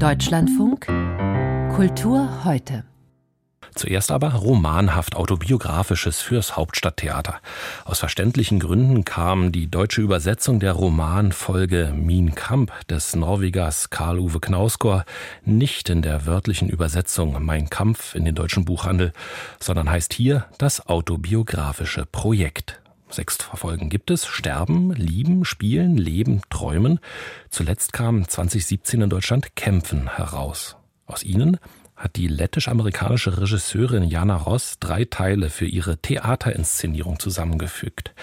Deutschlandfunk Kultur heute. Zuerst aber romanhaft autobiografisches fürs Hauptstadttheater. Aus verständlichen Gründen kam die deutsche Übersetzung der Romanfolge Min Kamp des Norwegers Karl-Uwe Knausgård nicht in der wörtlichen Übersetzung Mein Kampf in den deutschen Buchhandel, sondern heißt hier das autobiografische Projekt. Sechs Folgen gibt es. Sterben, Lieben, Spielen, Leben, Träumen. Zuletzt kam 2017 in Deutschland Kämpfen heraus. Aus ihnen hat die lettisch-amerikanische Regisseurin Jana Ross drei Teile für ihre Theaterinszenierung zusammengefügt.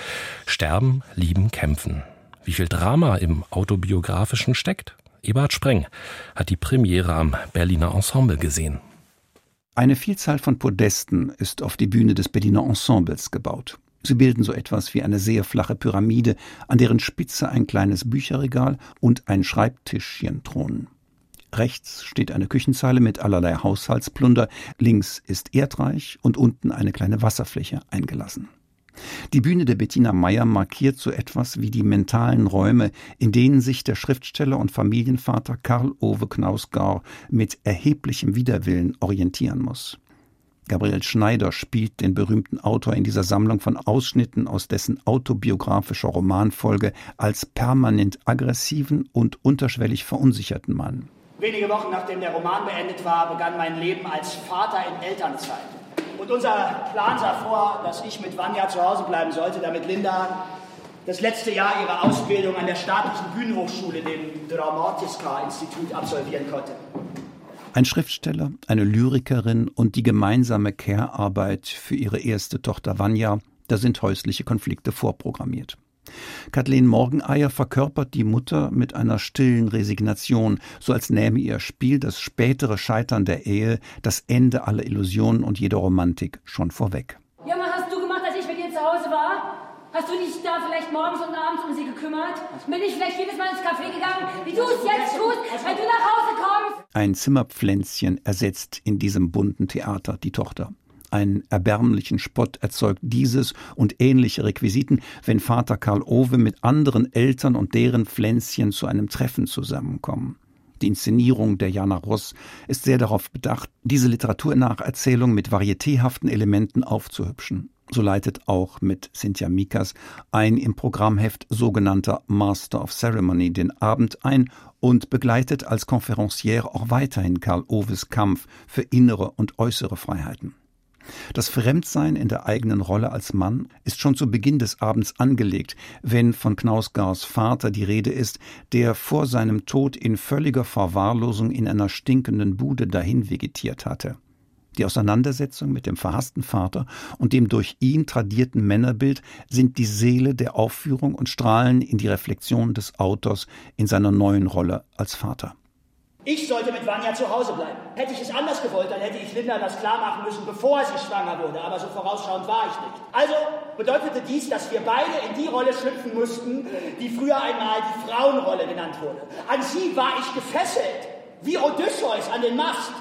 Sterben, Lieben, Kämpfen. Wie viel Drama im autobiografischen steckt? Eberhard Spreng hat die Premiere am Berliner Ensemble gesehen. Eine Vielzahl von Podesten ist auf die Bühne des Berliner Ensembles gebaut. Sie bilden so etwas wie eine sehr flache Pyramide, an deren Spitze ein kleines Bücherregal und ein Schreibtischchen thronen. Rechts steht eine Küchenzeile mit allerlei Haushaltsplunder, links ist Erdreich und unten eine kleine Wasserfläche eingelassen. Die Bühne der Bettina Meyer markiert so etwas wie die mentalen Räume, in denen sich der Schriftsteller und Familienvater Karl Ove Knausgard mit erheblichem Widerwillen orientieren muss. Gabriel Schneider spielt den berühmten Autor in dieser Sammlung von Ausschnitten aus dessen autobiografischer Romanfolge als permanent aggressiven und unterschwellig verunsicherten Mann. Wenige Wochen nachdem der Roman beendet war, begann mein Leben als Vater in Elternzeit. Und unser Plan sah vor, dass ich mit Vanya zu Hause bleiben sollte, damit Linda das letzte Jahr ihrer Ausbildung an der staatlichen Bühnenhochschule, dem Dramatiska-Institut, absolvieren konnte. Ein Schriftsteller, eine Lyrikerin und die gemeinsame Care-Arbeit für ihre erste Tochter Vanya, da sind häusliche Konflikte vorprogrammiert. Kathleen Morgeneier verkörpert die Mutter mit einer stillen Resignation, so als nähme ihr Spiel das spätere Scheitern der Ehe, das Ende aller Illusionen und jeder Romantik schon vorweg. Ja, was hast du gemacht, als ich mit dir zu Hause war? Hast du dich da vielleicht morgens und abends um sie gekümmert? Bin ich vielleicht jedes Mal ins Café gegangen, wie du es jetzt tust, wenn du nach Hause kommst? Ein Zimmerpflänzchen ersetzt in diesem bunten Theater die Tochter. Einen erbärmlichen Spott erzeugt dieses und ähnliche Requisiten, wenn Vater Karl Owe mit anderen Eltern und deren Pflänzchen zu einem Treffen zusammenkommen. Die Inszenierung der Jana Ross ist sehr darauf bedacht, diese Literaturnacherzählung mit varietéhaften Elementen aufzuhübschen. So leitet auch mit Cynthia Mikas ein im Programmheft sogenannter Master of Ceremony den Abend ein und begleitet als Konferencière auch weiterhin Karl Oves Kampf für innere und äußere Freiheiten. Das Fremdsein in der eigenen Rolle als Mann ist schon zu Beginn des Abends angelegt, wenn von Knausgars Vater die Rede ist, der vor seinem Tod in völliger Verwahrlosung in einer stinkenden Bude dahin vegetiert hatte. Die Auseinandersetzung mit dem verhassten Vater und dem durch ihn tradierten Männerbild sind die Seele der Aufführung und strahlen in die Reflexion des Autors in seiner neuen Rolle als Vater. Ich sollte mit Vanya zu Hause bleiben. Hätte ich es anders gewollt, dann hätte ich Linda das klar machen müssen, bevor sie schwanger wurde. Aber so vorausschauend war ich nicht. Also bedeutete dies, dass wir beide in die Rolle schlüpfen mussten, die früher einmal die Frauenrolle genannt wurde. An sie war ich gefesselt, wie Odysseus an den Mast.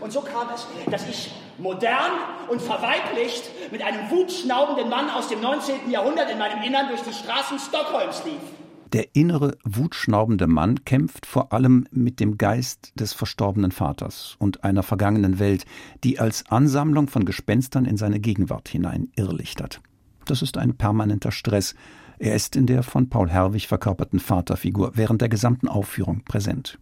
Und so kam es, dass ich modern und verweiblicht mit einem wutschnaubenden Mann aus dem 19. Jahrhundert in meinem Innern durch die Straßen Stockholms lief. Der innere, wutschnaubende Mann kämpft vor allem mit dem Geist des verstorbenen Vaters und einer vergangenen Welt, die als Ansammlung von Gespenstern in seine Gegenwart hinein irrlichtert. Das ist ein permanenter Stress. Er ist in der von Paul Herwig verkörperten Vaterfigur während der gesamten Aufführung präsent.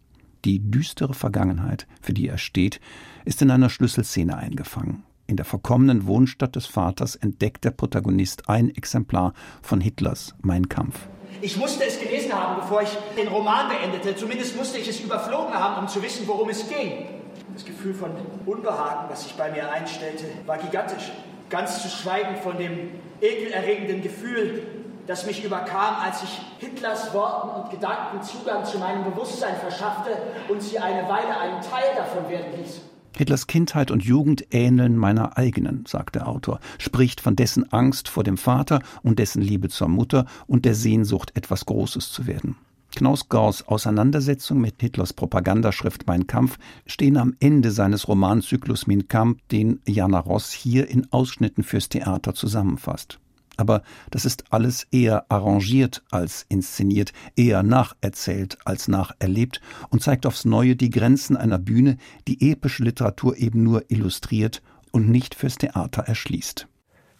Die düstere Vergangenheit, für die er steht, ist in einer Schlüsselszene eingefangen. In der verkommenen Wohnstadt des Vaters entdeckt der Protagonist ein Exemplar von Hitlers Mein Kampf. Ich musste es gelesen haben, bevor ich den Roman beendete. Zumindest musste ich es überflogen haben, um zu wissen, worum es ging. Das Gefühl von Unbehagen, was sich bei mir einstellte, war gigantisch. Ganz zu schweigen von dem ekelerregenden Gefühl, das mich überkam, als ich Hitlers Worten und Gedanken Zugang zu meinem Bewusstsein verschaffte und sie eine Weile einen Teil davon werden ließ. Hitlers Kindheit und Jugend ähneln meiner eigenen, sagt der Autor, spricht von dessen Angst vor dem Vater und dessen Liebe zur Mutter und der Sehnsucht, etwas Großes zu werden. Knausgårds Auseinandersetzung mit Hitlers Propagandaschrift Mein Kampf stehen am Ende seines Romanzyklus Min Kampf, den Jana Ross hier in Ausschnitten fürs Theater zusammenfasst. Aber das ist alles eher arrangiert als inszeniert, eher nacherzählt als nacherlebt und zeigt aufs Neue die Grenzen einer Bühne, die epische Literatur eben nur illustriert und nicht fürs Theater erschließt.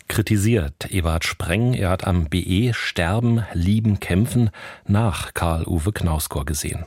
Kritisiert Ewart Spreng, er hat am BE Sterben, Lieben, Kämpfen nach Karl-Uwe Knausgor gesehen.